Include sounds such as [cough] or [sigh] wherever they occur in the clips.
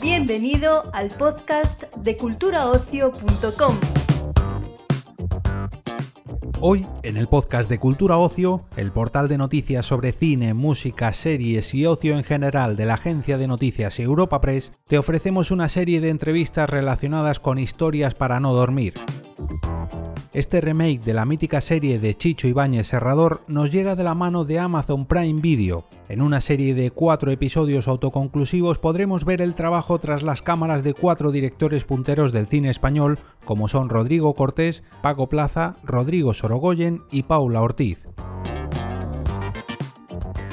Bienvenido al podcast de culturaocio.com. Hoy, en el podcast de Cultura Ocio, el portal de noticias sobre cine, música, series y ocio en general de la agencia de noticias Europa Press, te ofrecemos una serie de entrevistas relacionadas con historias para no dormir. Este remake de la mítica serie de Chicho Ibáñez Serrador nos llega de la mano de Amazon Prime Video. En una serie de cuatro episodios autoconclusivos podremos ver el trabajo tras las cámaras de cuatro directores punteros del cine español, como son Rodrigo Cortés, Paco Plaza, Rodrigo Sorogoyen y Paula Ortiz.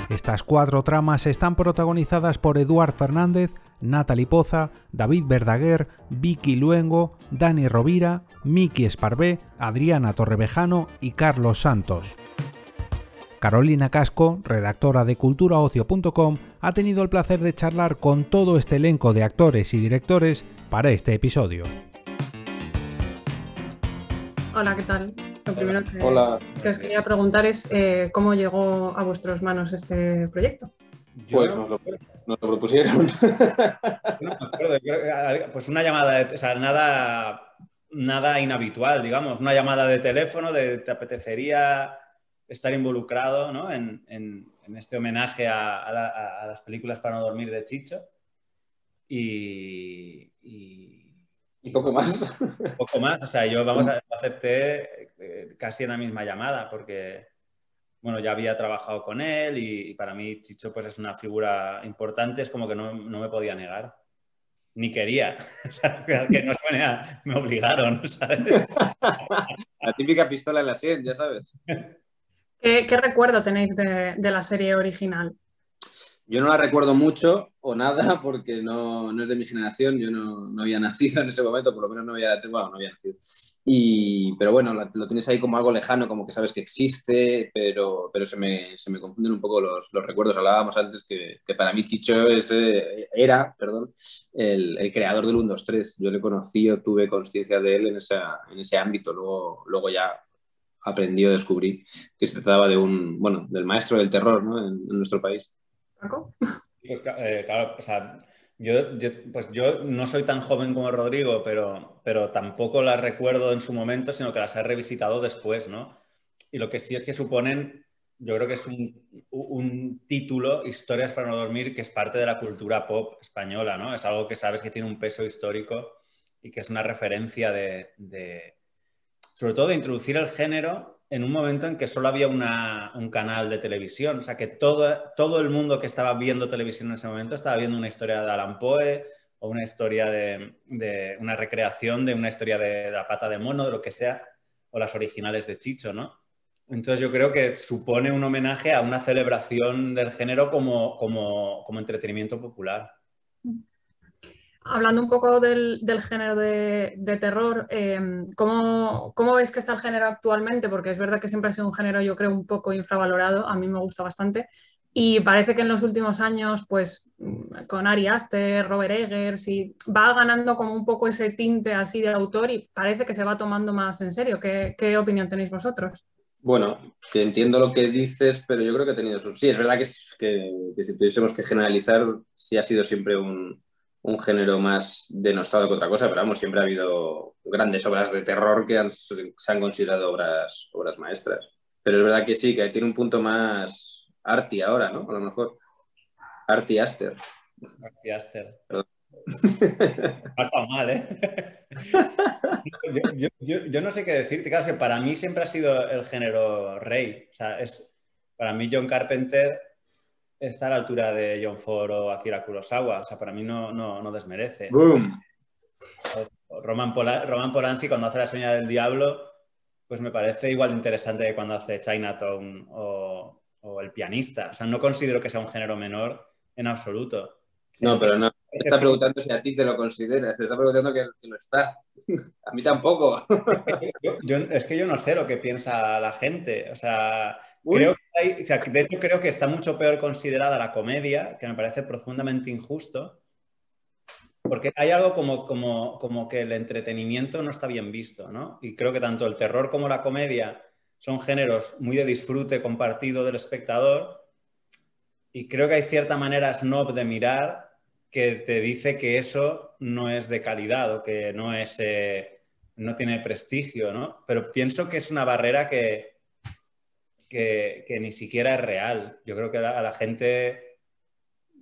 Estas cuatro tramas están protagonizadas por Eduard Fernández, Natalie Poza, David Verdaguer, Vicky Luengo, Dani Rovira, Miki Esparvé, Adriana Torrevejano y Carlos Santos. Carolina Casco, redactora de culturaocio.com, ha tenido el placer de charlar con todo este elenco de actores y directores para este episodio. Hola, ¿qué tal? Lo primero que, os quería preguntar es eh, cómo llegó a vuestras manos este proyecto. Pues nos lo, propusieron. [laughs] pues una llamada, de, o sea, nada, nada inhabitual, digamos, una llamada de teléfono de te apetecería estar involucrado ¿no? en, este homenaje a, las películas para no dormir de Chicho. Y, y, poco más. [laughs] Poco más, o sea, yo vamos a acepté eh, casi en la misma llamada porque bueno, ya había trabajado con él y, para mí Chicho pues es una figura importante, es como que no, me podía negar. Ni quería. [laughs] O sea, que no suene a, me obligaron, [laughs] ¿sabes? La típica pistola en la sien, ya sabes. ¿Qué, recuerdo tenéis de, de la serie original? Yo no la recuerdo mucho o nada [laughs] porque no, no es de mi generación, yo no, no, había [laughs] nacido en ese momento, por lo menos no había, no había nacido. Y, pero bueno, lo, tienes ahí como algo lejano, como que sabes que existe, pero, pero se, me, se me confunden un poco los, los recuerdos. Hablábamos antes que, para mí Chicho es, era perdón, el, el, creador del 1, 2, 3. Yo le conocí o tuve conciencia de él en, en ese ámbito, luego, luego ya aprendí o descubrí que se trataba de un, bueno, del maestro del terror ¿no? en nuestro país. Pues, eh, claro, o sea, yo, pues yo no soy tan joven como Rodrigo, pero, pero tampoco las recuerdo en su momento, sino que las he revisitado después, ¿no? Y lo que sí es que suponen, yo creo que es un, título, Historias para no dormir, que es parte de la cultura pop española, ¿no? Es algo que sabes que tiene un peso histórico y que es una referencia de sobre todo de introducir el género en un momento en que solo había un canal de televisión. O sea, que todo, todo el mundo que estaba viendo televisión en ese momento estaba viendo una historia de Alan Poe o una historia de, una recreación de una historia de, la pata de mono, de lo que sea, o las originales de Chicho, ¿no? Entonces yo creo que supone un homenaje a una celebración del género como, como, como entretenimiento popular. Hablando un poco del, género de, terror, em, ¿cómo, veis que está el género actualmente? Porque es verdad que siempre ha sido un género, yo creo, un poco infravalorado, a mí me gusta bastante. Y parece que en los últimos años, pues con Ari Aster, Robert Eggers, y va ganando como un poco ese tinte así de autor y parece que se va tomando más en serio. ¿Qué, opinión tenéis vosotros? Bueno, entiendo lo que dices, pero yo creo que ha tenido. Sí, es verdad que, que, que si tuviésemos que generalizar, sí ha sido siempre un, un género más denostado que otra cosa, pero vamos, siempre ha habido grandes obras de terror que se han considerado obras, obras maestras. Pero es verdad que sí, que tiene un punto más arty ahora, ¿no? A lo mejor. Arty Aster. Arty Aster. [laughs] ha estado mal, ¿eh? [laughs] yo, no sé qué decirte. Claro, para mí siempre ha sido el género rey. O sea, es, para mí John Carpenter está a la altura de John Ford o Akira Kurosawa. O sea, para mí no, no, desmerece. ¡Boom! Roman, Polanski cuando hace La señal del diablo, pues me parece igual de interesante que cuando hace Chinatown o, o El pianista. O sea, no considero que sea un género menor en absoluto. No, pero no. Está preguntando si a ti te lo consideras. Te está preguntando que, lo está. [laughs] A mí tampoco. [laughs] es que yo no sé lo que piensa la gente. O sea, creo que de hecho creo que está mucho peor considerada la comedia, que me parece profundamente injusto. Porque hay algo como, como, como que el entretenimiento no está bien visto, ¿no? Y creo que tanto el terror como la comedia son géneros muy de disfrute compartido del espectador y creo que hay cierta manera snob de mirar que te dice que eso no es de calidad o que no es eh, no tiene prestigio, ¿no? Pero pienso que es una barrera que, que, ni siquiera es real. Yo creo que a la, gente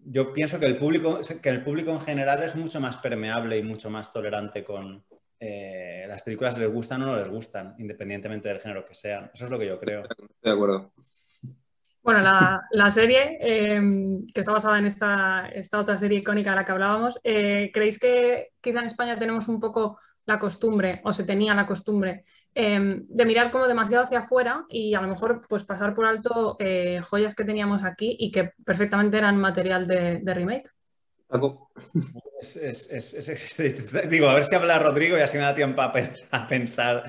yo pienso que el, público, que el público en general es mucho más permeable y mucho más tolerante con eh, las películas les gustan o no les gustan, independientemente del género que sean. Eso es lo que yo creo. De acuerdo. Bueno, la, serie, em, que está basada en esta, esta, otra serie icónica de la que hablábamos, eh, ¿creéis que quizá en España tenemos un poco la costumbre, o se tenía la costumbre, em, de mirar como demasiado hacia afuera y a lo mejor pues pasar por alto eh, joyas que teníamos aquí y que perfectamente eran material de, remake? digo, a ver si habla Rodrigo y así me da tiempo a pensar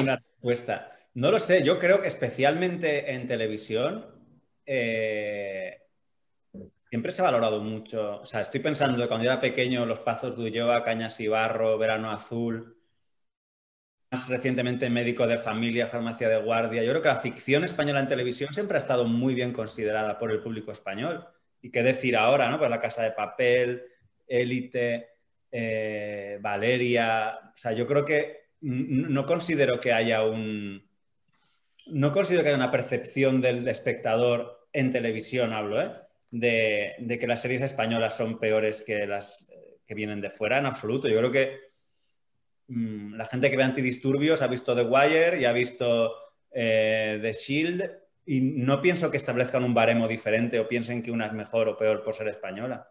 una respuesta. No lo sé, yo creo que especialmente en televisión eh, siempre se ha valorado mucho. O sea, estoy pensando de cuando yo era pequeño, Los Pazos de Ulloa, Cañas y Barro, Verano Azul, más recientemente Médico de Familia, Farmacia de Guardia. Yo creo que la ficción española en televisión siempre ha estado muy bien considerada por el público español. Y qué decir ahora, ¿no? Pues La Casa de Papel, Élite, eh, Valeria. O sea, yo creo que no considero que haya un. No considero que haya una percepción del espectador en televisión hablo, ¿eh? de, que las series españolas son peores que las que vienen de fuera, en absoluto. Yo creo que mm, la gente que ve antidisturbios ha visto The Wire y ha visto eh, The Shield y no pienso que establezcan un baremo diferente o piensen que una es mejor o peor por ser española.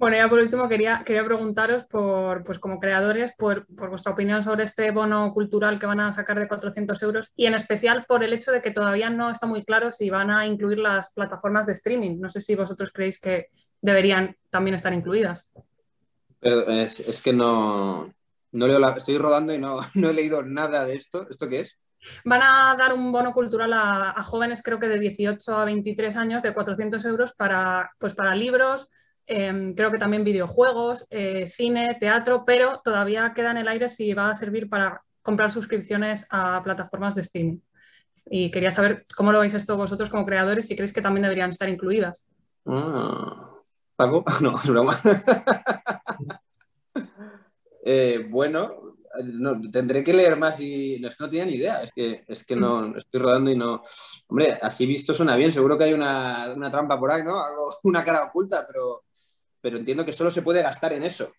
Bueno, ya por último quería, quería preguntaros por, pues como creadores, por, vuestra opinión sobre este bono cultural que van a sacar de 400 euros y en especial por el hecho de que todavía no está muy claro si van a incluir las plataformas de streaming. No sé si vosotros creéis que deberían también estar incluidas. es, que no, no leo la, estoy rodando y no, [laughs] no he leído nada de esto. ¿Esto qué es? Van a dar un bono cultural a, a, jóvenes, creo que de 18 a 23 años, de 400 euros para, pues para libros, Em, creo que también videojuegos, eh, cine, teatro, pero todavía queda en el aire si va a servir para comprar suscripciones a plataformas de streaming. Y quería saber cómo lo veis esto vosotros como creadores, si creéis que también deberían estar incluidas. Ah, ¿Pago? [laughs] No, es broma. [laughs] Eh, bueno, tendré que leer más y no, es que no tenía ni idea, es que, es que no estoy rodando y no... Hombre, así visto suena bien, seguro que hay una, una trampa por ahí, ¿no? Algo, [laughs] una cara oculta, pero pero entiendo que solo se puede gastar en eso.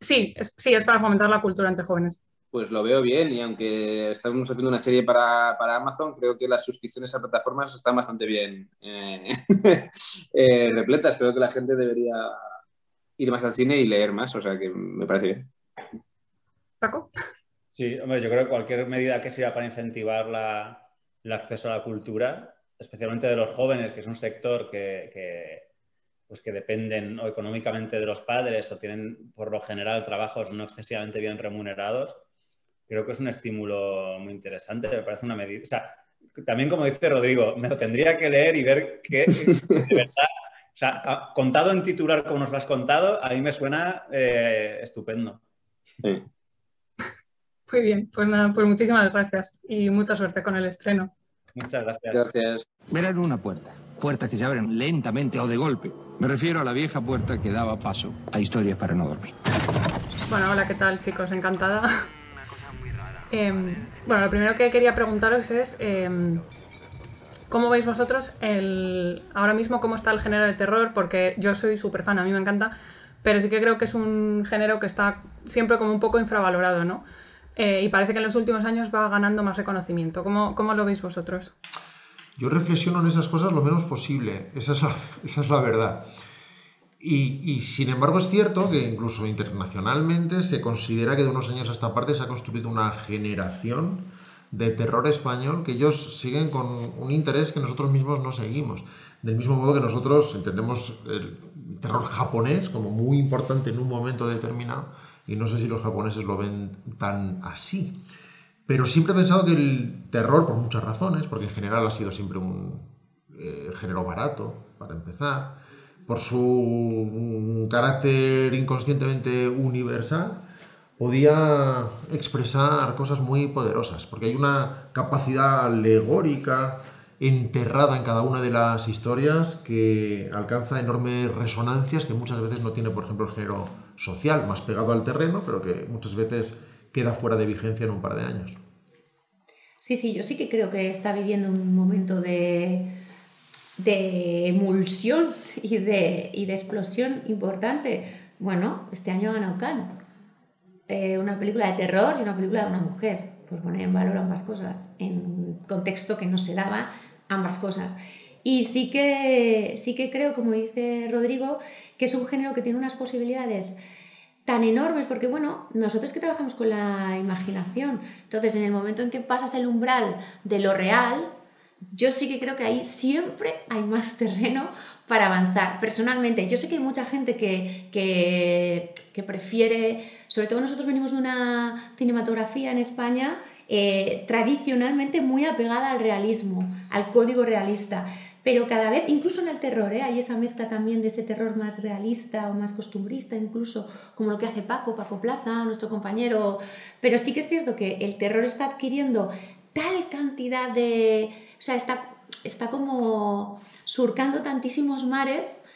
Sí, es, sí, es para fomentar la cultura entre jóvenes. Pues lo veo bien y aunque estamos haciendo una serie para, Amazon, creo que las suscripciones a plataformas están bastante bien eh, [laughs] eh, repletas. Creo que la gente debería ir más al cine y leer más, o sea que me parece bien. Paco. Sí, hombre, yo creo que cualquier medida que sea para incentivar el acceso a la cultura, especialmente de los jóvenes, que es un sector que pues que dependen o económicamente de los padres o tienen por lo general trabajos no excesivamente bien remunerados, creo que es un estímulo muy interesante, me parece una medida. O sea, también como dice Rodrigo, me lo tendría que leer y ver qué [laughs] de verdad. O sea, contado en titular como nos lo has contado, a mí me suena eh, estupendo. Muy bien, pues nada, pues muchísimas gracias y mucha suerte con el estreno. Muchas gracias. Gracias. Verán una puerta, puertas que se abren lentamente o de golpe me refiero a la vieja puerta que daba paso a historias para no dormir. Bueno, hola, ¿qué tal chicos? Encantada. Em, bueno, lo primero que quería preguntaros es em, cómo veis vosotros el, ahora mismo cómo está el género de terror, porque yo soy súper fan, a mí me encanta, pero sí que creo que es un género que está siempre como un poco infravalorado, ¿no? Eh, y parece que en los últimos años va ganando más reconocimiento. ¿Cómo, cómo lo veis vosotros? Yo reflexiono en esas cosas lo menos posible, esa es la, [laughs] esa es la verdad. Y, sin embargo es cierto que incluso internacionalmente se considera que de unos años a esta parte se ha construido una generación de terror español que ellos siguen con un interés que nosotros mismos no seguimos. Del mismo modo que nosotros entendemos el terror japonés como muy importante en un momento determinado y no sé si los japoneses lo ven tan así. Pero siempre he pensado que el terror, por muchas razones, porque en general ha sido siempre un eh, género barato, para empezar, por su carácter inconscientemente universal, podía expresar cosas muy poderosas, porque hay una capacidad alegórica enterrada en cada una de las historias que alcanza enormes resonancias que muchas veces no tiene, por ejemplo, el género social, más pegado al terreno, pero que muchas veces queda fuera de vigencia en un par de años. Sí, sí, yo sí que creo que está viviendo un momento de, de emulsión [laughs] y de, y de explosión importante. Bueno, este año ganado Cannes. Eh, una película de terror y una película de una mujer, por poner en valor ambas cosas, en un contexto que no se daba ambas cosas. Y sí que, sí que creo, como dice Rodrigo, que es un género que tiene unas posibilidades tan enormes, porque bueno, nosotros que trabajamos con la imaginación, entonces en el momento en que pasas el umbral de lo real, yo sí que creo que ahí siempre hay más terreno para avanzar. Personalmente, yo sé que hay mucha gente que, que, prefiere, sobre todo nosotros venimos de una cinematografía en España eh, tradicionalmente muy apegada al realismo, al código realista. Pero cada vez, incluso en el terror, ¿eh? hay esa mezcla también de ese terror más realista o más costumbrista, incluso como lo que hace Paco, Paco Plaza, nuestro compañero. Pero sí que es cierto que el terror está adquiriendo tal cantidad de... O sea, está, está como surcando tantísimos mares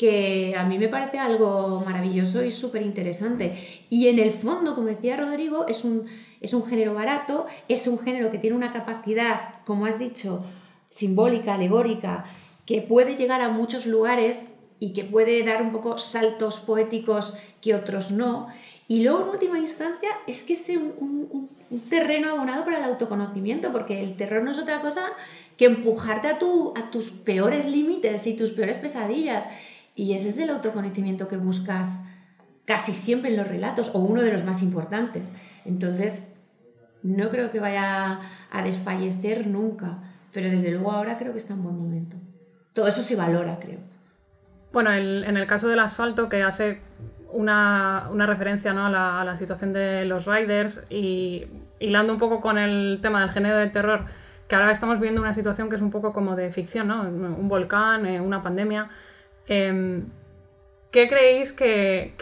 que a mí me parece algo maravilloso y súper interesante. Y en el fondo, como decía Rodrigo, es un, es un género barato, es un género que tiene una capacidad, como has dicho, simbólica, alegórica, que puede llegar a muchos lugares y que puede dar un poco saltos poéticos que otros no. Y luego, en última instancia, es que es un, terreno abonado para el autoconocimiento, porque el terror no es otra cosa que empujarte a, tu, a tus peores límites y tus peores pesadillas. Y ese es el autoconocimiento que buscas casi siempre en los relatos, o uno de los más importantes. Entonces, no creo que vaya a desfallecer nunca pero desde luego ahora creo que está en buen momento. Todo eso se valora, creo. Bueno, en el caso del asfalto, que hace una, referencia ¿no? a, la, situación de los riders y hilando un poco con el tema del género de terror, que ahora estamos viendo una situación que es un poco como de ficción, ¿no? Un volcán, eh, una pandemia. Em, ¿Qué creéis que,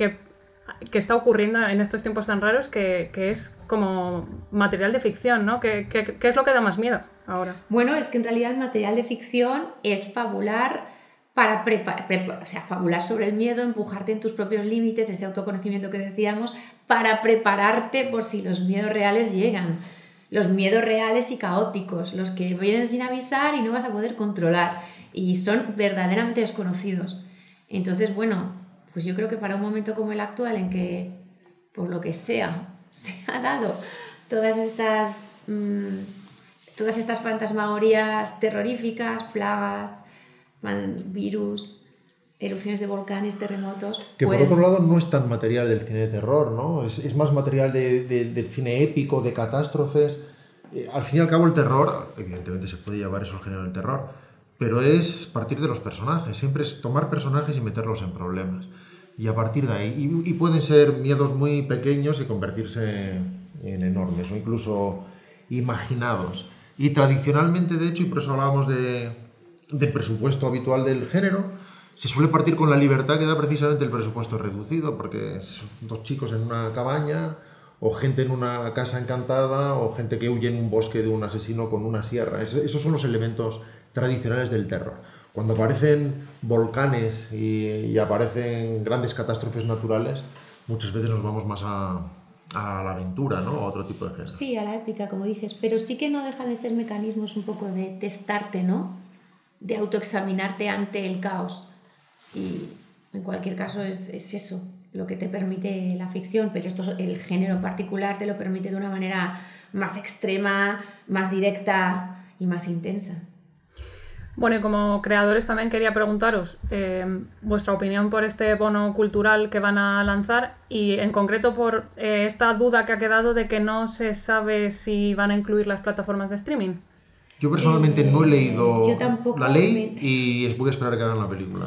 está ocurriendo en estos tiempos tan raros que, es como material de ficción, ¿no? ¿Qué, qué es lo que da más miedo? Bueno, es que en realidad el material de ficción es fabular para o sea, fabular sobre el miedo, empujarte en tus propios límites, ese autoconocimiento que decíamos, para prepararte por si los miedos reales llegan. Los miedos reales y caóticos, los que vienen sin avisar y no vas a poder controlar y son verdaderamente desconocidos. Entonces, bueno, pues yo creo que para un momento como el actual en que, por lo que sea, [laughs] se ha dado todas estas... Mm, todas estas fantasmagorías terroríficas, plagas, virus, erupciones de volcanes, terremotos. Que por pues otro lado no es tan material del cine de terror, ¿no? Es, más material del cine épico, de catástrofes. Eh, al fin y al cabo el terror, evidentemente se puede llevar eso al género del terror, pero es partir de los personajes, siempre es tomar personajes y meterlos en problemas. Y a partir de ahí, y pueden ser miedos muy pequeños y convertirse en enormes o incluso imaginados. Y tradicionalmente, de hecho, y por eso hablábamos de, del presupuesto habitual del género, se suele partir con la libertad que da precisamente el presupuesto reducido, porque son dos chicos en una cabaña, o gente en una casa encantada, o gente que huye en un bosque de un asesino con una sierra. esos son los elementos tradicionales del terror. Cuando aparecen volcanes y aparecen grandes catástrofes naturales, muchas veces nos vamos más a, a la aventura, ¿no? A otro tipo de género. Sí, a la épica, como dices, pero sí que no deja de ser mecanismos un poco de testarte, ¿no? De autoexaminarte ante el caos. Y en cualquier caso es, es eso lo que te permite la ficción, pero esto el género particular te lo permite de una manera más extrema, más directa y más intensa. Bueno, y como creadores también quería preguntaros eh, vuestra opinión por este bono cultural que van a lanzar y en concreto por eh, esta duda que ha quedado de que no se sabe si van a incluir las plataformas de streaming. Yo personalmente no he leído la ley y voy a esperar a que hagan la película.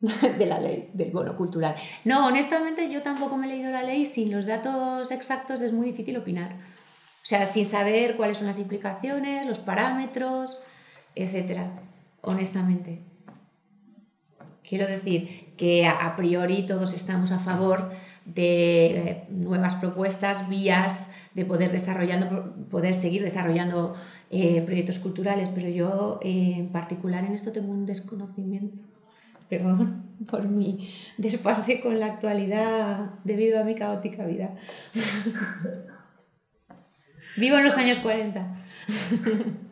[laughs] de la ley, del bono cultural. No, honestamente yo tampoco me he leído la ley, sin los datos exactos es muy difícil opinar. O sea, sin saber cuáles son las implicaciones, los parámetros etcétera, honestamente. Quiero decir que a priori todos estamos a favor de nuevas propuestas, vías de poder, desarrollando, poder seguir desarrollando eh, proyectos culturales, pero yo eh, en particular en esto tengo un desconocimiento, [laughs] perdón por mi desfase con la actualidad debido a mi caótica vida. [laughs] Vivo en los años 40. [laughs]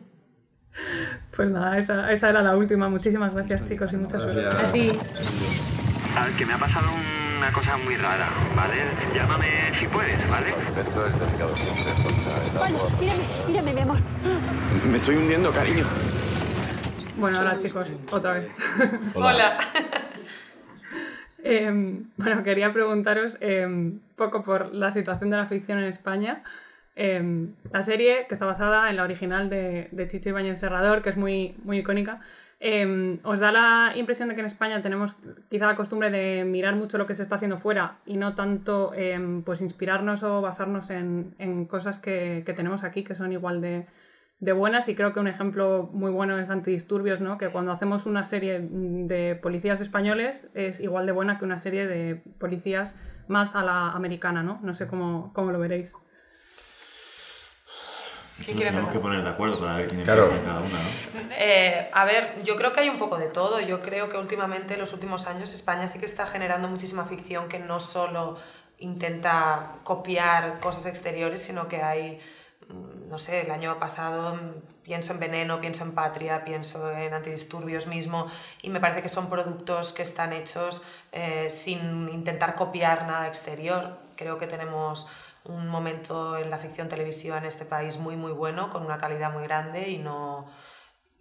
Pues nada, esa, esa, era la última. Muchísimas gracias, chicos, y mucha suerte. A ti. A que me ha pasado una cosa muy rara, ¿vale? Llámame si puedes, ¿vale? Esto es delicado siempre, Vaya, mírame, mírame, mi amor. Me estoy hundiendo, cariño. Bueno, hola chicos, otra vez. Hola. [laughs] eh, bueno, quería preguntaros un eh, poco por la situación de la ficción en España. Eh, la serie, que está basada en la original de, de Chicho Ibañez Serrador, que es muy, muy icónica, eh, ¿os da la impresión de que en España tenemos quizá la costumbre de mirar mucho lo que se está haciendo fuera y no tanto eh, pues inspirarnos o basarnos en, en cosas que, que, tenemos aquí que son igual de, de, buenas? Y creo que un ejemplo muy bueno es Antidisturbios, ¿no? que cuando hacemos una serie de policías españoles es igual de buena que una serie de policías más a la americana, ¿no? No sé cómo, cómo lo veréis. ¿Qué Nos tenemos que poner de acuerdo para ver quién claro. es cada una, ¿no? Eh, a ver, yo creo que hay un poco de todo. Yo creo que últimamente, en los últimos años, España sí que está generando muchísima ficción que no solo intenta copiar cosas exteriores, sino que hay, no sé, el año pasado pienso en Veneno, pienso en Patria, pienso en Antidisturbios mismo, y me parece que son productos que están hechos eh, sin intentar copiar nada exterior. Creo que tenemos un momento en la ficción televisiva en este país muy muy bueno, con una calidad muy grande y no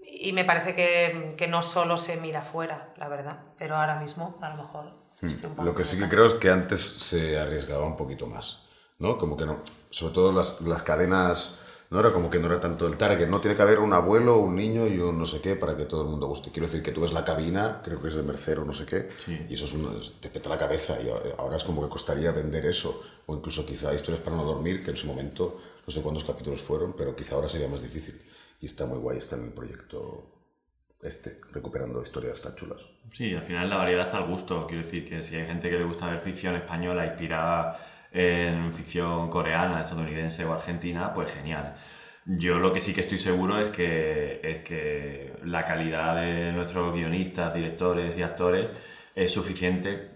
y me parece que, que no solo se mira fuera, la verdad, pero ahora mismo a lo mejor... Hmm. Lo que sí que creo es que antes se arriesgaba un poquito más, ¿no? Como que no, sobre todo las, las cadenas no era como que no era tanto el target, no tiene que haber un abuelo, un niño y un no sé qué para que todo el mundo guste. Quiero decir que tú ves la cabina, creo que es de Mercero, no sé qué, Sí. y eso es uno, te peta la cabeza y ahora es como que costaría vender eso, o incluso quizá historias para no dormir, que en su momento no sé cuántos capítulos fueron, pero quizá ahora sería más difícil. Y está muy guay, está en el proyecto este, recuperando historias tan chulas. Sí, al final la variedad está al gusto. Quiero decir que si hay gente que le gusta ver ficción española inspirada en ficción coreana, estadounidense o argentina, pues genial. Yo lo que sí que estoy seguro es que, es que la calidad de nuestros guionistas, directores y actores es suficiente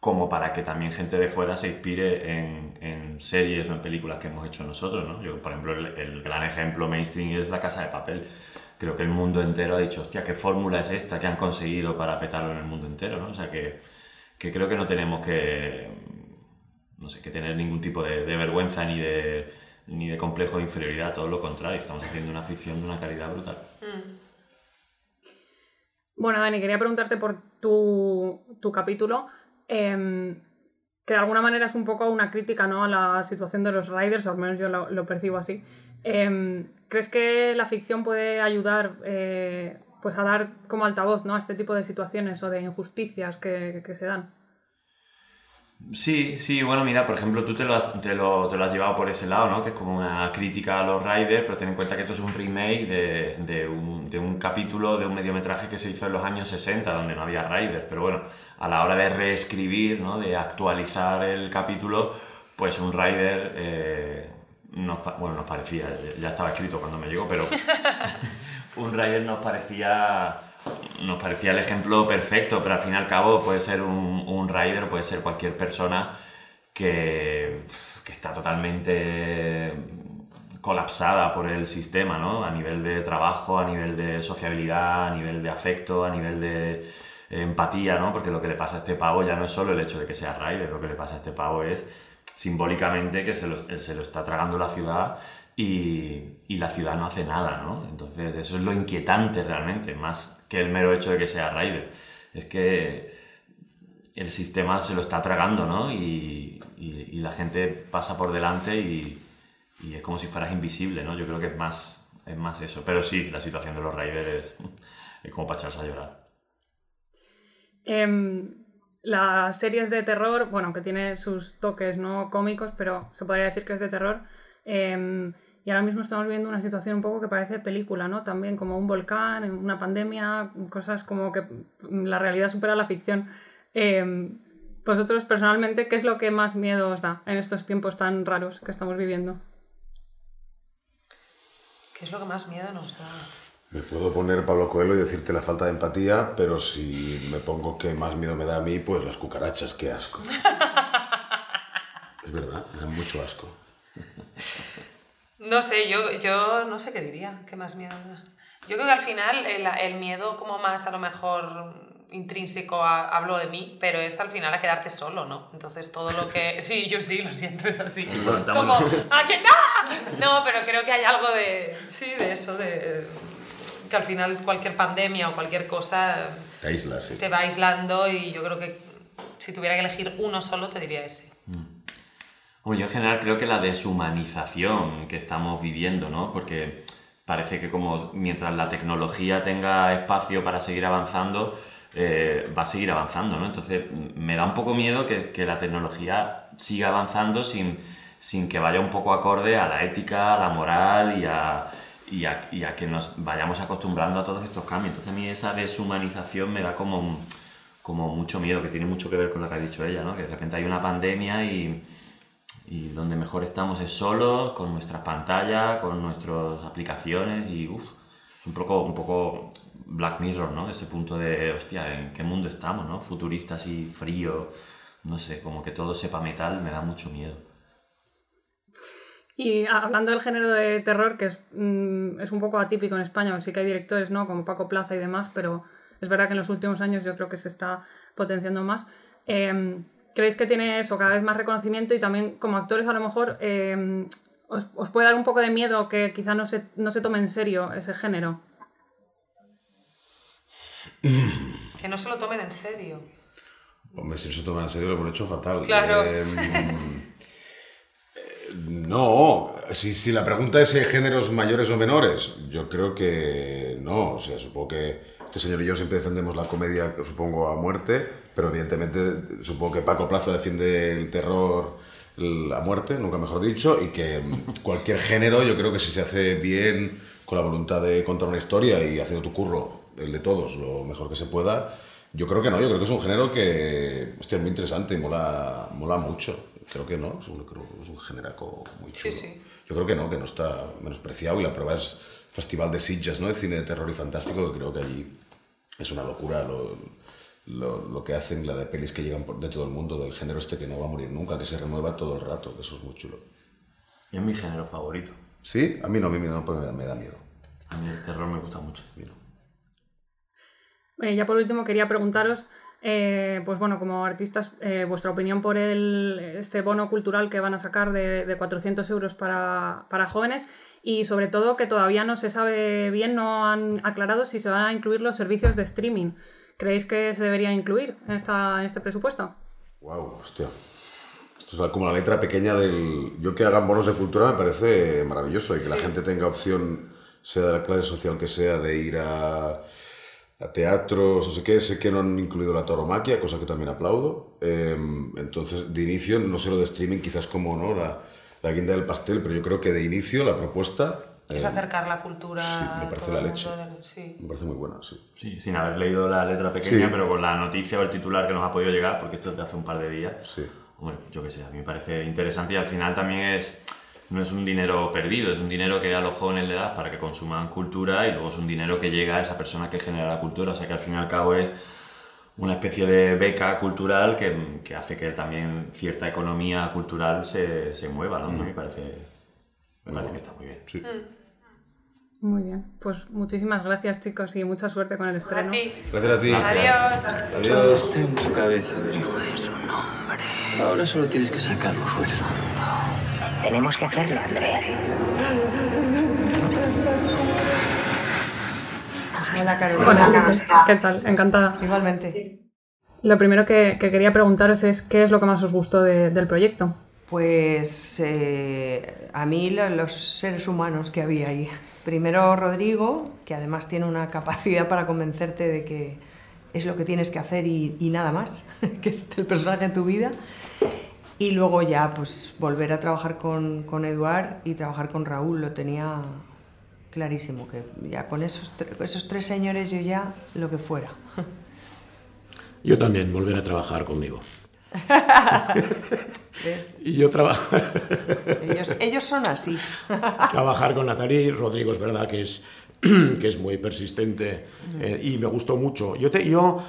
como para que también gente de fuera se inspire en, en series o en películas que hemos hecho nosotros. ¿no? Yo, por ejemplo, el, el gran ejemplo mainstream es La Casa de Papel. Creo que el mundo entero ha dicho, hostia, ¿qué fórmula es esta que han conseguido para petarlo en el mundo entero? ¿no? O sea, que, que creo que no tenemos que, no sé, que tener ningún tipo de, vergüenza ni de, ni de complejo de inferioridad, todo lo contrario, estamos haciendo una ficción de una calidad brutal. Mm. Bueno, Dani, quería preguntarte por tu, tu capítulo, eh, que de alguna manera es un poco una crítica ¿no? a la situación de los riders, o al menos yo lo, percibo así. Eh, ¿Crees que la ficción puede ayudar eh, pues a dar como altavoz ¿no? a este tipo de situaciones o de injusticias que se dan? Sí, sí, bueno, mira, por ejemplo, tú te lo, has, te, lo, te lo has llevado por ese lado, ¿no? Que es como una crítica a los Riders, pero ten en cuenta que esto es un remake de, de, un, de un capítulo de un mediometraje que se hizo en los años 60, donde no había Riders. Pero bueno, a la hora de reescribir, ¿no? De actualizar el capítulo, pues un Rider, eh, nos, bueno, nos parecía, ya estaba escrito cuando me llegó, pero [laughs] [laughs] un Rider nos parecía nos parecía el ejemplo perfecto, pero al fin y al cabo puede ser un, un rider, puede ser cualquier persona que, que, está totalmente colapsada por el sistema, ¿no? A nivel de trabajo, a nivel de sociabilidad, a nivel de afecto, a nivel de empatía, ¿no? Porque lo que le pasa a este pavo ya no es solo el hecho de que sea rider, lo que le pasa a este pavo es simbólicamente que se lo, se lo está tragando la ciudad y, y, la ciudad no hace nada, ¿no? Entonces eso es lo inquietante realmente, más que el mero hecho de que sea Raider. Es que el sistema se lo está tragando, ¿no? Y, la gente pasa por delante y, es como si fueras invisible, ¿no? Yo creo que es más, es más eso. Pero sí, la situación de los Raiders [laughs] es, como para echarse a llorar. Eh, las series de terror, bueno, que tiene sus toques no cómicos, pero se podría decir que es de terror. Eh, y ahora mismo estamos viendo una situación un poco que parece película, ¿no? También como un volcán, una pandemia, cosas como que la realidad supera la ficción. Eh, vosotros personalmente, ¿qué es lo que más miedo os da en estos tiempos tan raros que estamos viviendo? ¿Qué es lo que más miedo nos da? Me puedo poner Pablo Coelho y decirte la falta de empatía, pero si me pongo que más miedo me da a mí, pues las cucarachas, qué asco. [laughs] es verdad, me dan mucho asco. [laughs] No sé, yo, yo no sé qué diría, qué más miedo da. Yo creo que al final el, el miedo como más a lo mejor intrínseco a, hablo de mí, pero es al final a quedarte solo, ¿no? Entonces todo lo que... [laughs] Sí, yo sí, lo siento, es así. como, ¡a que no! No, pero creo que hay algo de... Sí, de eso, de... Que al final cualquier pandemia o cualquier cosa... Te aíslas, sí. Te va aislando y yo creo que si tuviera que elegir uno solo te diría ese. Yo en general creo que la deshumanización que estamos viviendo, ¿no? Porque parece que como mientras la tecnología tenga espacio para seguir avanzando, eh, va a seguir avanzando, ¿no? Entonces me da un poco miedo que, la tecnología siga avanzando sin, sin, que vaya un poco acorde a la ética, a la moral y a, y a, y a que nos vayamos acostumbrando a todos estos cambios. Entonces a mí esa deshumanización me da como, como mucho miedo, que tiene mucho que ver con lo que ha dicho ella, ¿no? Que de repente hay una pandemia y, y donde mejor estamos es solos, con nuestras pantallas, con nuestras aplicaciones y uff, un poco, un poco Black Mirror, ¿no? Ese punto de, hostia, ¿en qué mundo estamos, no? Futurista así, frío, no sé, como que todo sepa metal, me da mucho miedo. Y hablando del género de terror, que es, mm, es un poco atípico en España, sí que hay directores, ¿no? Como Paco Plaza y demás, pero es verdad que en los últimos años yo creo que se está potenciando más. Eh, ¿Creéis que tiene eso, cada vez más reconocimiento y también como actores a lo mejor eh, os, os, puede dar un poco de miedo que quizá no se, no se tome en serio ese género? Que no se lo tomen en serio. Hombre, si no se toman en serio lo hemos hecho fatal. Claro. Eh, no, si, si, la pregunta es si hay géneros mayores o menores, yo creo que no. O sea, supongo que este señor y yo siempre defendemos la comedia, supongo, a muerte, pero evidentemente supongo que Paco Plaza defiende el terror a muerte, nunca mejor dicho, y que cualquier género yo creo que si se hace bien, con la voluntad de contar una historia y haciendo tu curro, el de todos, lo mejor que se pueda, yo creo que no, yo creo que es un género que hostia, es muy interesante y mola, mola mucho. Creo que no, es un, creo, es un generaco muy chulo. Sí, sí. Yo creo que no, que no está menospreciado y la prueba es Festival de Sitges, ¿no? De cine de terror y fantástico, que creo que allí es una locura lo, lo, lo, que hacen, la de pelis que llegan por, de todo el mundo, del género este que no va a morir nunca, que se renueva todo el rato, que eso es muy chulo. Y es mi género favorito. ¿Sí? A mí no, a mí me da, me da, me da miedo. A mí el terror me gusta mucho. Mira. Bueno, ya por último quería preguntaros, eh, pues bueno, como artistas, eh, vuestra opinión por el, este bono cultural que van a sacar de, de 400 euros para, para, jóvenes y sobre todo que todavía no se sabe bien, no han aclarado si se van a incluir los servicios de streaming. ¿Creéis que se deberían incluir en, esta, en este presupuesto? Wow, hostia. Esto es como la letra pequeña del... Yo que hagan bonos de cultura me parece maravilloso y que sí. la gente tenga opción, sea de la clase social que sea, de ir a a teatros, no sé qué, sé que no han incluido la tauromaquia, cosa que también aplaudo. Eh, entonces, de inicio, no sé lo de streaming, quizás como ¿no? la, la guinda del pastel, pero yo creo que de inicio la propuesta... Es eh, acercar la cultura. Sí, me parece la leche. Sí. Me parece muy buena, sí. Sí, sin haber leído la letra pequeña, Sí. pero con la noticia o el titular que nos ha podido llegar, porque esto es de hace un par de días. Sí. Hombre, yo qué sé, a mí me parece interesante y al final también es no es un dinero perdido, es un dinero que a los jóvenes le das para que consuman cultura y luego es un dinero que llega a esa persona que genera la cultura. O sea que al fin y al cabo es una especie de beca cultural que, que hace que también cierta economía cultural se, se mueva, ¿no? Mm. Me parece, me parece que está muy bien. Sí. Muy bien, pues muchísimas gracias chicos y mucha suerte con el estreno. A ti. Gracias a ti. Adiós. Adiós. Está en tu cabeza, Adrián. Es un hombre. Ahora solo tienes que sacarlo fuera. Tenemos que hacerlo, Andrea. Hola, Carolina. Hola, ¿qué tal? Encantada. Igualmente. Lo primero que, que, quería preguntaros es qué es lo que más os gustó de, del proyecto. Pues eh, a mí lo, los seres humanos que había ahí. Primero Rodrigo, que además tiene una capacidad para convencerte de que es lo que tienes que hacer y, y nada más, [laughs] que es el personaje en tu vida. Y luego ya, pues volver a trabajar con, con Eduard y trabajar con Raúl, lo tenía clarísimo, que ya con esos, esos tres señores yo ya lo que fuera. Yo también, volver a trabajar conmigo. [laughs] y yo trabajo... [laughs] ellos, ellos son así. trabajar con Natalie, Rodrigo es verdad que es, [clears throat] que es muy persistente eh, y me gustó mucho. Yo, te, yo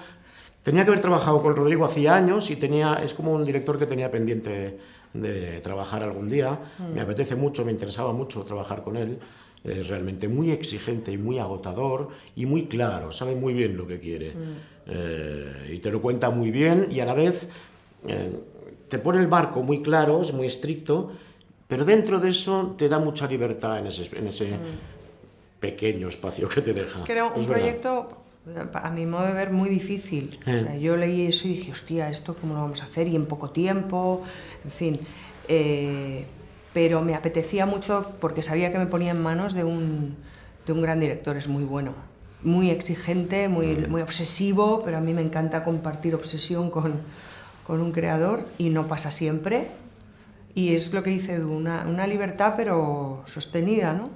tenía que haber trabajado con Rodrigo hacía años y tenía, es como un director que tenía pendiente de trabajar algún día. Me apetece mucho, me interesaba mucho trabajar con él. Es realmente muy exigente y muy agotador y muy claro, sabe muy bien lo que quiere. Eh, y te lo cuenta muy bien y a la vez eh, te pone el marco muy claro, es muy estricto, pero dentro de eso te da mucha libertad en ese, en ese pequeño espacio que te deja. Creo un verdad. proyecto, a mi modo de ver, muy difícil. Eh. O sea, Yo leí eso y dije, hostia, ¿esto cómo lo vamos a hacer? Y en poco tiempo, en fin. Eh, pero me apetecía mucho porque sabía que me ponía en manos de un, de un gran director, es muy bueno. Muy exigente, muy, muy obsesivo, pero a mí me encanta compartir obsesión con, con un creador y no pasa siempre. Y es lo que dice Edu, una, libertad pero sostenida, ¿no?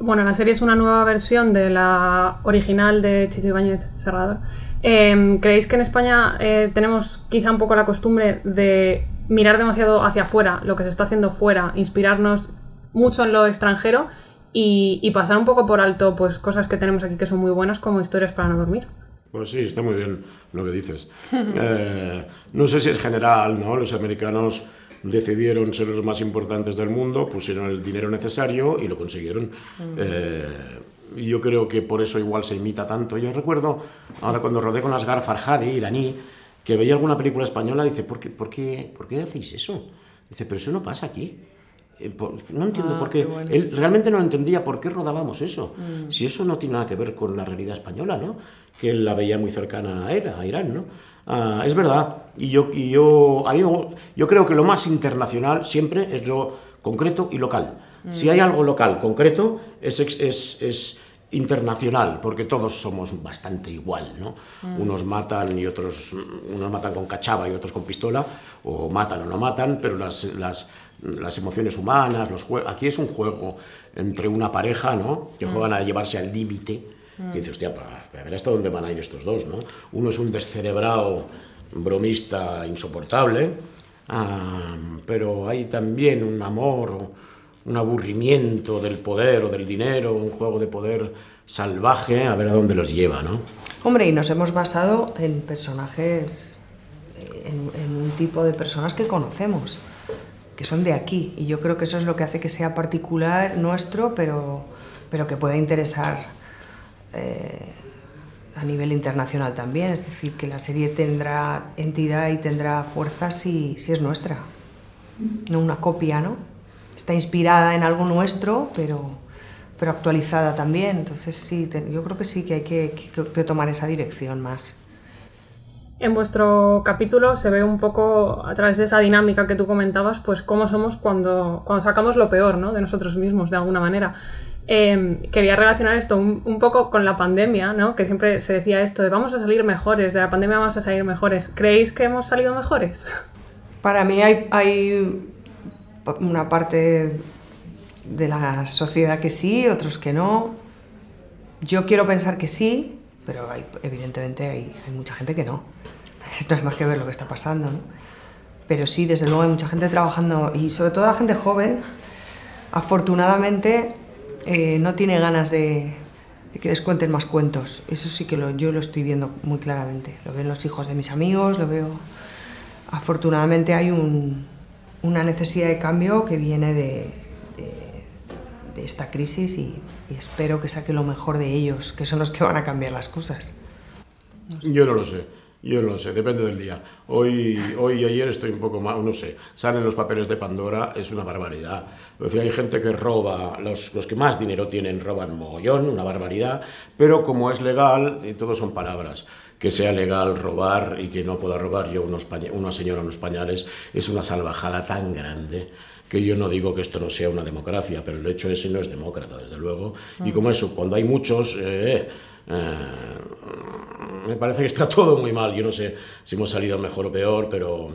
Bueno, la serie es una nueva versión de la original de Chicho Ibáñez Serrador. Eh, ¿Creéis que en España eh, tenemos quizá un poco la costumbre de mirar demasiado hacia afuera, lo que se está haciendo fuera, inspirarnos mucho en lo extranjero y, y pasar un poco por alto pues cosas que tenemos aquí que son muy buenas como historias para no dormir? Pues sí, está muy bien lo que dices. [laughs] Eh, no sé si es general, ¿no? Los americanos decidieron ser los más importantes del mundo, pusieron el dinero necesario y lo consiguieron. Eh, y yo creo que por eso igual se imita tanto. Yo recuerdo, ahora cuando rodé con Asghar Farhadi, iraní, que veía alguna película española, dice, ¿por qué, por qué, por qué hacéis eso? Dice, pero eso no pasa aquí. Eh, no entiendo Ah, por qué. qué bueno. Él realmente no entendía por qué rodábamos eso. Mm. Si eso no tiene nada que ver con la realidad española, ¿no? Que él la veía muy cercana a, él, a Irán, ¿no? Ah, es verdad. Y yo, y yo, a mí me- yo creo que lo más internacional siempre es lo concreto y local. Si Mm. hay algo local, concreto, es, es, es internacional, porque todos somos bastante igual, ¿no? Mm. Unos matan y otros, unos matan con cachava y otros con pistola, o matan o no matan, pero las, las, las emociones humanas, los jue- aquí es un juego entre una pareja, ¿no? Que Mm. juegan a llevarse al límite, Mm. que dice, hostia, para ver hasta dónde van a ir estos dos, ¿no? Uno es un descerebrado bromista insoportable, ah, pero hay también un amor, un aburrimiento del poder o del dinero, un juego de poder salvaje, a ver a dónde los lleva, ¿no? Hombre, y nos hemos basado en personajes, eh, en, un tipo de personas que conocemos, que son de aquí. Y yo creo que eso es lo que hace que sea particular nuestro, pero, pero que pueda interesar eh, a nivel internacional también. Es decir, que la serie tendrá entidad y tendrá fuerza si, si es nuestra, no una copia, ¿no? Está inspirada en algo nuestro, pero, pero actualizada también. Entonces sí, te- yo creo que sí que hay que, que- que tomar esa dirección más. En vuestro capítulo se ve un poco a través de esa dinámica que tú comentabas, pues cómo somos cuando, cuando sacamos lo peor ¿no? de nosotros mismos, de alguna manera. Eh, quería relacionar esto un, un poco con la pandemia, ¿no? que siempre se decía esto de vamos a salir mejores, de la pandemia vamos a salir mejores. ¿Creéis que hemos salido mejores? Para mí hay, hay una parte de la sociedad que sí, otros que no. Yo quiero pensar que sí, pero hay- evidentemente hay, hay mucha gente que no. [laughs] No hay más que ver lo que está pasando. ¿no? Pero sí, desde luego hay mucha gente trabajando y sobre todo la gente joven, afortunadamente eh, no tiene ganas de, de que les cuenten más cuentos. Eso sí que lo- yo lo estoy viendo muy claramente. Lo veo en los hijos de mis amigos, lo veo afortunadamente hay un- una necesidad de cambio que viene de, esta crisis y, espero que saque lo mejor de ellos, que son los que van a cambiar las cosas. Yo no lo sé, yo no lo sé, depende del día. Hoy, hoy y ayer estoy un poco más, no sé, salen los papeles de Pandora, es una barbaridad. Es decir, hay gente que roba, los, los que más dinero tienen roban mogollón, una barbaridad, pero como es legal, y todo son palabras. Que sea legal robar y que no pueda robar yo unos una señora unos pañales es una salvajada tan grande que yo no digo que esto no sea una democracia, pero el hecho ese no es demócrata, desde luego. Y como eso, cuando hay muchos, eh, eh, me parece que está todo muy mal. Yo no sé si hemos salido mejor o peor, pero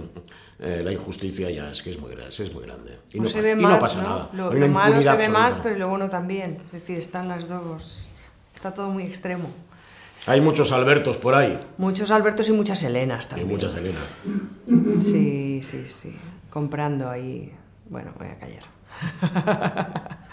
eh, la injusticia ya es que es muy, es muy grande. Y no, No se ve y más, no pasa ¿no? nada. Lo, lo malo se ve más, pero lo bueno también. Es decir, están las dos. Está todo muy extremo. Hay muchos Albertos por ahí. Muchos Albertos y muchas Helenas Y también. muchas Helenas. Sí, sí, sí. Comprando ahí. Bueno, voy a callar. [laughs]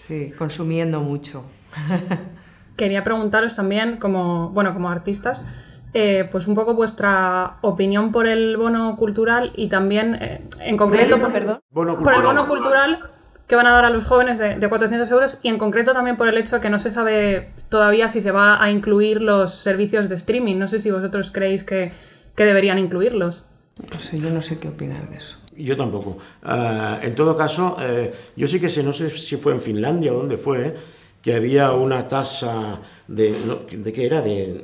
Sí, consumiendo mucho. [laughs] Quería preguntaros también, como, bueno, como artistas, eh, pues un poco vuestra opinión por el bono cultural y también, eh, en concreto, por, perdón. Bono por el bono cultural que van a dar a los jóvenes de, de 400 euros y en concreto también por el hecho de que no se sabe todavía si se va a incluir los servicios de streaming. No sé si vosotros creéis que, que deberían incluirlos. No sé, yo no sé qué opinar de eso. Yo tampoco. Ah, en todo caso, eh, yo sí que sé, no sé si fue en Finlandia o dónde fue, que había una tasa de... no, ¿De qué era? De,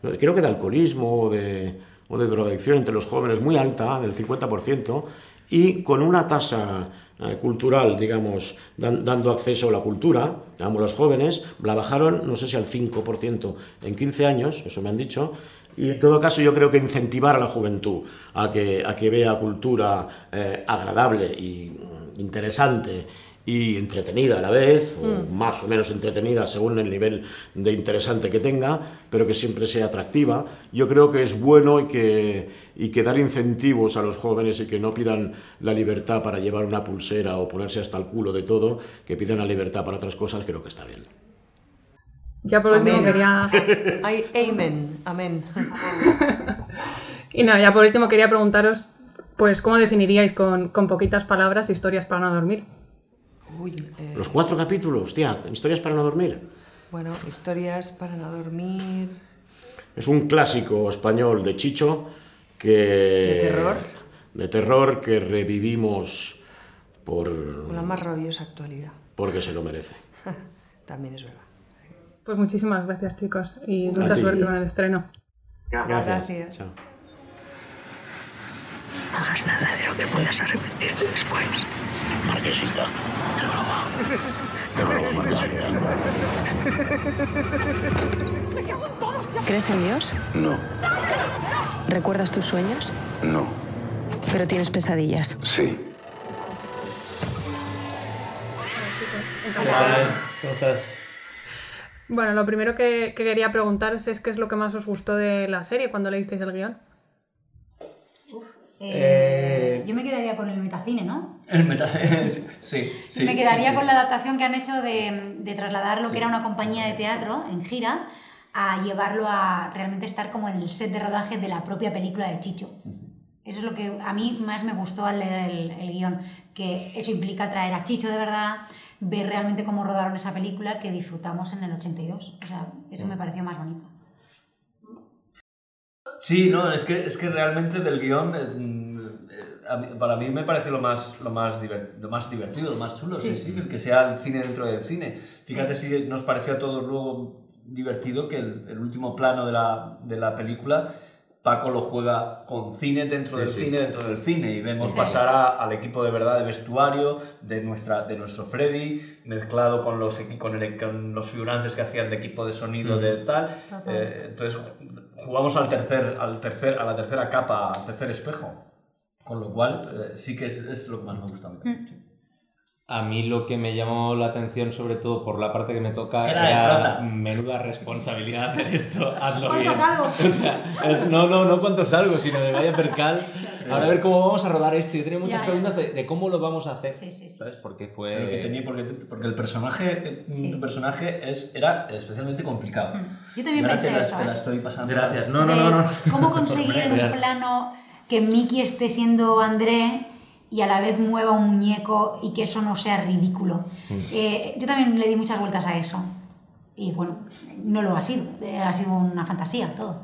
no, creo que de alcoholismo o de, o de drogadicción entre los jóvenes muy alta, del 50%, y con una tasa eh, cultural, digamos, dan- dando acceso a la cultura, digamos, los jóvenes, la bajaron, no sé si al 5% en 15 años, eso me han dicho, y en todo caso yo creo que incentivar a la juventud a que, a que vea cultura eh, agradable mm, interesante y entretenida a la vez, o más o menos entretenida según el nivel de interesante que tenga, pero que siempre sea atractiva. Yo creo que es bueno y que, y que dar incentivos a los jóvenes y que no pidan la libertad para llevar una pulsera o ponerse hasta el culo de todo, que pidan la libertad para otras cosas, creo que está bien. Ya por último Amén. quería... [laughs] Ay, amen, amén. [laughs] Y no, ya por último quería preguntaros, pues, ¿cómo definiríais con, con poquitas palabras historias para no dormir? Uy, eh, Los cuatro capítulos, hostia, historias para no dormir. bueno, historias para no dormir. Es un clásico español de Chicho que... ¿De terror? De terror que revivimos por... Con la más rabiosa actualidad. porque se lo merece. [laughs] También es verdad. Pues muchísimas gracias chicos y mucha suerte con el estreno. Gracias. Chao. No hagas nada de lo que puedas arrepentirte después. Marquesita, qué broma. Qué broma, Marquesita. ¿Crees en Dios? No, ¿Recuerdas tus sueños? no, Pero tienes pesadillas. sí. ¿Cómo estás? Bueno, lo primero que, que quería preguntaros es qué es lo que más os gustó de la serie cuando leísteis el guion. Eh, Yo me quedaría con el metacine, ¿no? El meta... [laughs] sí, sí. me quedaría sí, sí. con la adaptación que han hecho de, de trasladar lo Sí. que era una compañía de teatro en gira a llevarlo a realmente estar como en el set de rodaje de la propia película de Chicho. Eso es lo que a mí más me gustó al leer el, el guion, que eso implica traer a Chicho de verdad, ver realmente cómo rodaron esa película que disfrutamos en el 82. O sea, eso me pareció más bonito. Sí, no, es que, es que realmente del guion, eh, mm, eh, para mí me parece lo más, lo, más lo más divertido, lo más chulo, sí. Sí. sí, el que sea el cine dentro del cine. Fíjate si nos pareció a todos luego divertido que el, el último plano de la, de la película, Paco lo juega con cine dentro Sí, del sí. cine dentro del cine y vemos Sí. pasar a- al equipo de verdad de vestuario de, nuestra, de nuestro Freddy mezclado con los, con, el- con los figurantes que hacían de equipo de sonido Mm. de tal. Eh, entonces jugamos al tercer, al tercer, a la tercera capa, al tercer espejo. Con lo cual, eh, sí que es, es lo que más me gusta. a mí. A mí lo que me llamó la atención, sobre todo por la parte que me toca, era menuda responsabilidad [laughs] hacer esto. Hazlo ¿Cuánto bien. salgo? [laughs] O sea, es- no, no, no cuánto salgo, sino de vaya percal. Ahora a ver cómo vamos a rodar esto. Yo tenía muchas Ya, ya. preguntas de, de cómo lo vamos a hacer. Sí, sí, sí. ¿Sabes? Porque Pero fue. que tenía, porque, porque el personaje, eh, Sí. tu personaje es, era especialmente complicado. Yo también pensé te la, eso, te la ¿eh? estoy pasando. Gracias. No, no, no, no. cómo [laughs] conseguir en un plano que Mickey esté siendo André y a la vez mueva un muñeco y que eso no sea ridículo. Mm. Eh, yo también le di muchas vueltas a eso. Y bueno, no lo ha sido. eh, Ha sido una fantasía todo.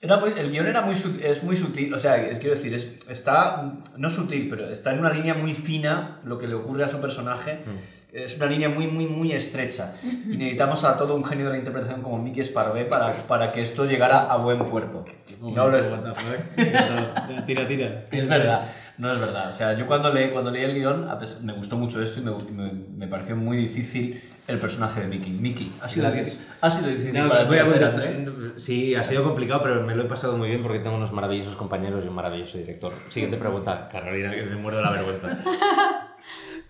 Era muy- el guion era muy es muy sutil, o sea, quiero decir, es, está, no sutil, pero está en una línea muy fina lo que le ocurre a su personaje. Es una línea muy, muy, muy estrecha. [laughs] Y necesitamos a todo un genio de la interpretación como Mickey Sparvé para, para que esto llegara a buen puerto. No lo es. Tira, tira. Es verdad, no es verdad. O sea, yo cuando leí, cuando leí el guion me gustó mucho esto y me, me, me pareció muy difícil el personaje de Mickey. Mickey, ha sido, Gracias. difícil, ha sido difícil No, para voy a contestar. André? Sí, ha sido complicado, pero me lo he pasado muy bien porque tengo unos maravillosos compañeros y un maravilloso director. Siguiente pregunta, Carolina, que me muerdo la vergüenza. [laughs]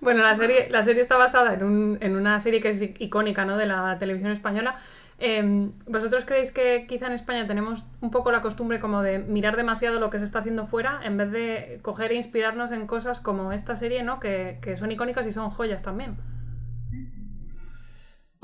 Bueno, la serie, la serie está basada en, un- en una serie que es icónica ¿no? de la televisión española. Eh, ¿Vosotros creéis que quizá en España tenemos un poco la costumbre como de mirar demasiado lo que se está haciendo fuera en vez de coger e inspirarnos en cosas como esta serie, ¿no? que, que son icónicas y son joyas también?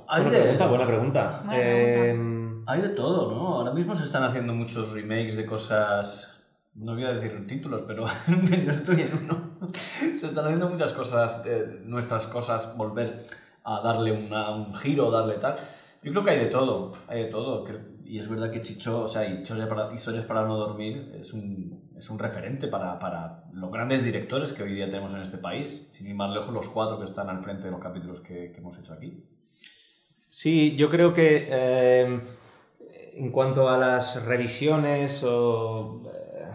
Hay Buena de- pregunta, buena pregunta. Buena Eh, Hay de todo, ¿no? Ahora mismo se están haciendo muchos remakes de cosas. No voy a decir títulos, pero [laughs] yo estoy en uno. Se están haciendo muchas cosas, eh, nuestras cosas, volver a darle una- un giro, darle tal. Yo creo que hay de todo, hay de todo. Y es verdad que Chicho, o sea, Historias para, Historias para no dormir es un, es un referente para, para los grandes directores que hoy día tenemos en este país. Sin ir más lejos, los cuatro que están al frente de los capítulos que, que hemos hecho aquí. Sí, yo creo que eh, en cuanto a las revisiones o... eh,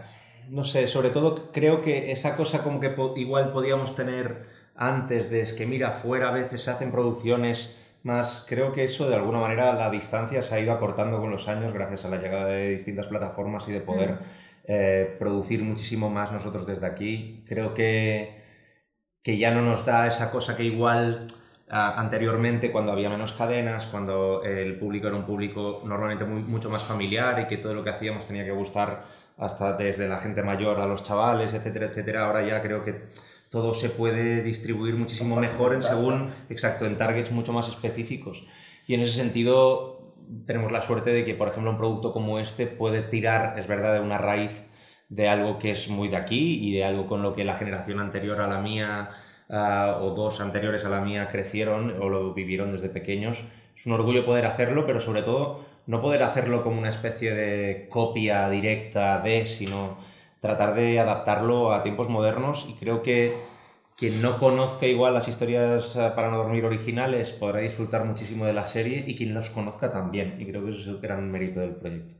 no sé, sobre todo creo que esa cosa como que po- igual podíamos tener antes de es que mira, fuera a veces se hacen producciones más... Creo que eso de alguna manera la distancia se ha ido acortando con los años gracias a la llegada de distintas plataformas y de poder Mm. eh, producir muchísimo más nosotros desde aquí. Creo que que ya no nos da esa cosa que igual anteriormente, cuando había menos cadenas, cuando el público era un público normalmente muy- mucho más familiar y que todo lo que hacíamos tenía que gustar hasta desde la gente mayor a los chavales, etcétera, etcétera. Ahora ya creo que todo se puede distribuir muchísimo mejor en según, exacto, en targets mucho más específicos. Y en ese sentido tenemos la suerte de que, por ejemplo, un producto como este puede tirar, es verdad, de una raíz de algo que es muy de aquí y de algo con lo que la generación anterior a la mía ah, o dos anteriores a la mía crecieron o lo vivieron desde pequeños. Es un orgullo poder hacerlo, pero sobre todo no poder hacerlo como una especie de copia directa de, sino tratar de adaptarlo a tiempos modernos y creo que quien no conozca igual las historias ah, para no dormir originales podrá disfrutar muchísimo de la serie y quien los conozca también y creo que eso es el gran mérito del proyecto.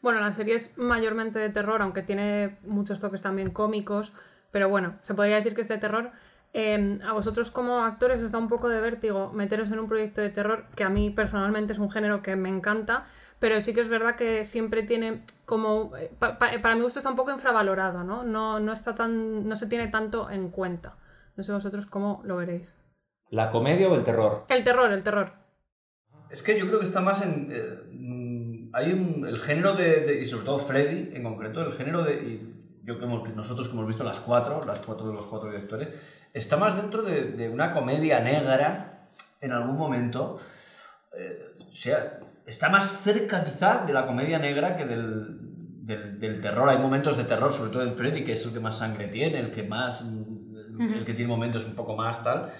Bueno, la serie es mayormente de terror, aunque tiene muchos toques también cómicos, pero bueno, se podría decir que es de terror. Eh, a vosotros como actores os da un poco de vértigo meteros en un proyecto de terror que a mí personalmente es un género que me encanta, pero sí que es verdad que siempre tiene como... eh, pa- pa- para mi gusto está un poco infravalorado, ¿no? No, no, está tan, no se tiene tanto en cuenta. No sé vosotros cómo lo veréis. ¿La comedia o el terror? El terror, el terror. Es que yo creo que está más en. eh, mm, hay un, el género de, de- Y sobre todo Freddy en concreto, el género de. y yo que hemos, nosotros que hemos visto las cuatro, las cuatro de los cuatro directores, está más dentro de, de una comedia negra en algún momento. eh, o sea, está más cerca quizá de la comedia negra que del, del, del terror. Hay momentos de terror, sobre todo en Freddy, que es el que más sangre tiene, el que más. mm, el, el que tiene momentos un poco más tal.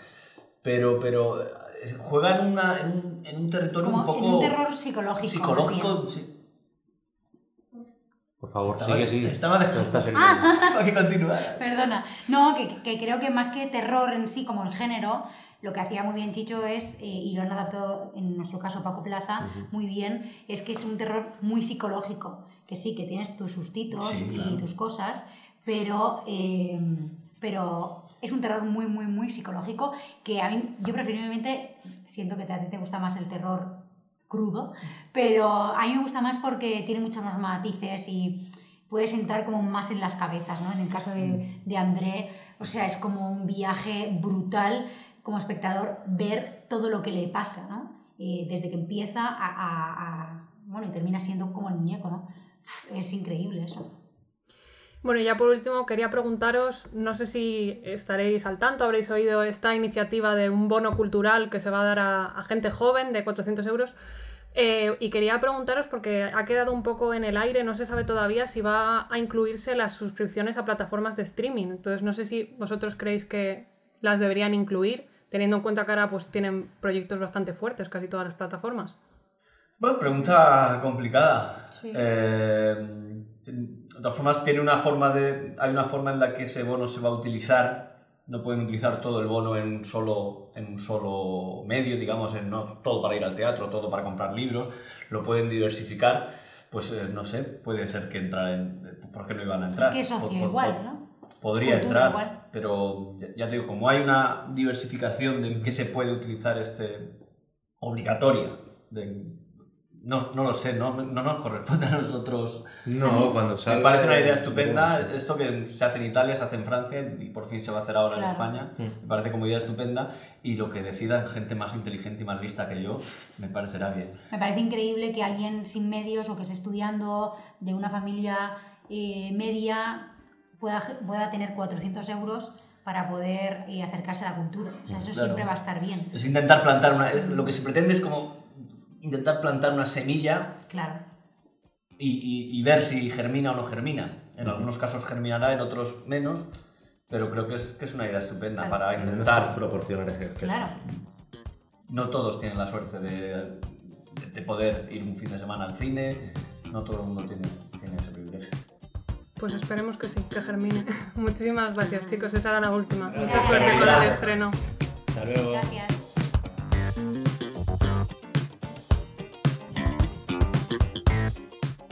Pero, pero eh, juega en, una, en, un, en un territorio Como un poco. en un terror psicológico. psicológico, sí. Por favor, Estaba- sigue, sigue. estaba dejando. Ah. [laughs] Hay que continuar. Perdona. No, que, que creo que más que terror en sí, como el género, lo que hacía muy bien Chicho es, eh, y lo han adaptado en nuestro caso Paco Plaza muy bien, es que es un terror muy psicológico. Que sí, que tienes tus sustitos Sí, y claro. tus cosas, pero, eh, pero es un terror muy, muy, muy psicológico que a mí, yo preferiblemente siento que te- a ti te gusta más el terror crudo, pero a mí me gusta más porque tiene muchos más matices y puedes entrar como más en las cabezas, ¿no? En el caso de, de André, o sea, es como un viaje brutal como espectador ver todo lo que le pasa, ¿no? Eh, desde que empieza a, a- a- bueno, y termina siendo como el muñeco, ¿no? Es increíble eso. Bueno, y ya por último quería preguntaros, no sé si estaréis al tanto, habréis oído esta iniciativa de un bono cultural que se va a dar a, a gente joven de 400 euros. Eh, y quería preguntaros porque ha quedado un poco en el aire, no se sabe todavía si va a incluirse las suscripciones a plataformas de streaming. Entonces no sé si vosotros creéis que las deberían incluir, teniendo en cuenta que ahora pues tienen proyectos bastante fuertes casi todas las plataformas. Bueno, pregunta complicada. Sí. Eh, de todas formas, tiene una forma de, hay una forma en la que ese bono se va a utilizar. No pueden utilizar todo el bono en un solo, en un solo medio, digamos, en no todo para ir al teatro, todo para comprar libros. Lo pueden diversificar. Pues eh, no sé, puede ser que entraran. ¿Por qué no iban a entrar? Es que es socio igual, ¿no? Podría entrar, igual. pero ya, ya te digo, como hay una diversificación de en qué se puede utilizar este obligatoria de, No, no lo sé, no, no nos corresponde a nosotros. No, cuando Me salga parece una idea estupenda. Esto que se hace en Italia, se hace en Francia y por fin se va a hacer ahora en Claro. España. Mm. Me parece como idea estupenda. Y lo que decidan gente más inteligente y más lista que yo, me parecerá bien. Me parece increíble que alguien sin medios o que esté estudiando de una familia eh, media pueda, pueda tener 400 euros para poder eh, acercarse a la cultura. O sea, eso Claro. siempre va a estar bien. Es intentar plantar una. Es, lo que se pretende es como intentar plantar una semilla Claro. y, y- y ver si germina o no germina. En algunos casos germinará, en otros menos. Pero creo que es, que es una idea estupenda Claro. para intentar [laughs] proporcionar ejemplos. Claro. No todos tienen la suerte de, de poder ir un fin de semana al cine, no todo el mundo tiene, tiene ese privilegio. Pues esperemos que sí, que germine. [laughs] Muchísimas gracias, chicos. Esa era la última. Mucha suerte con el estreno. Hasta luego. Gracias.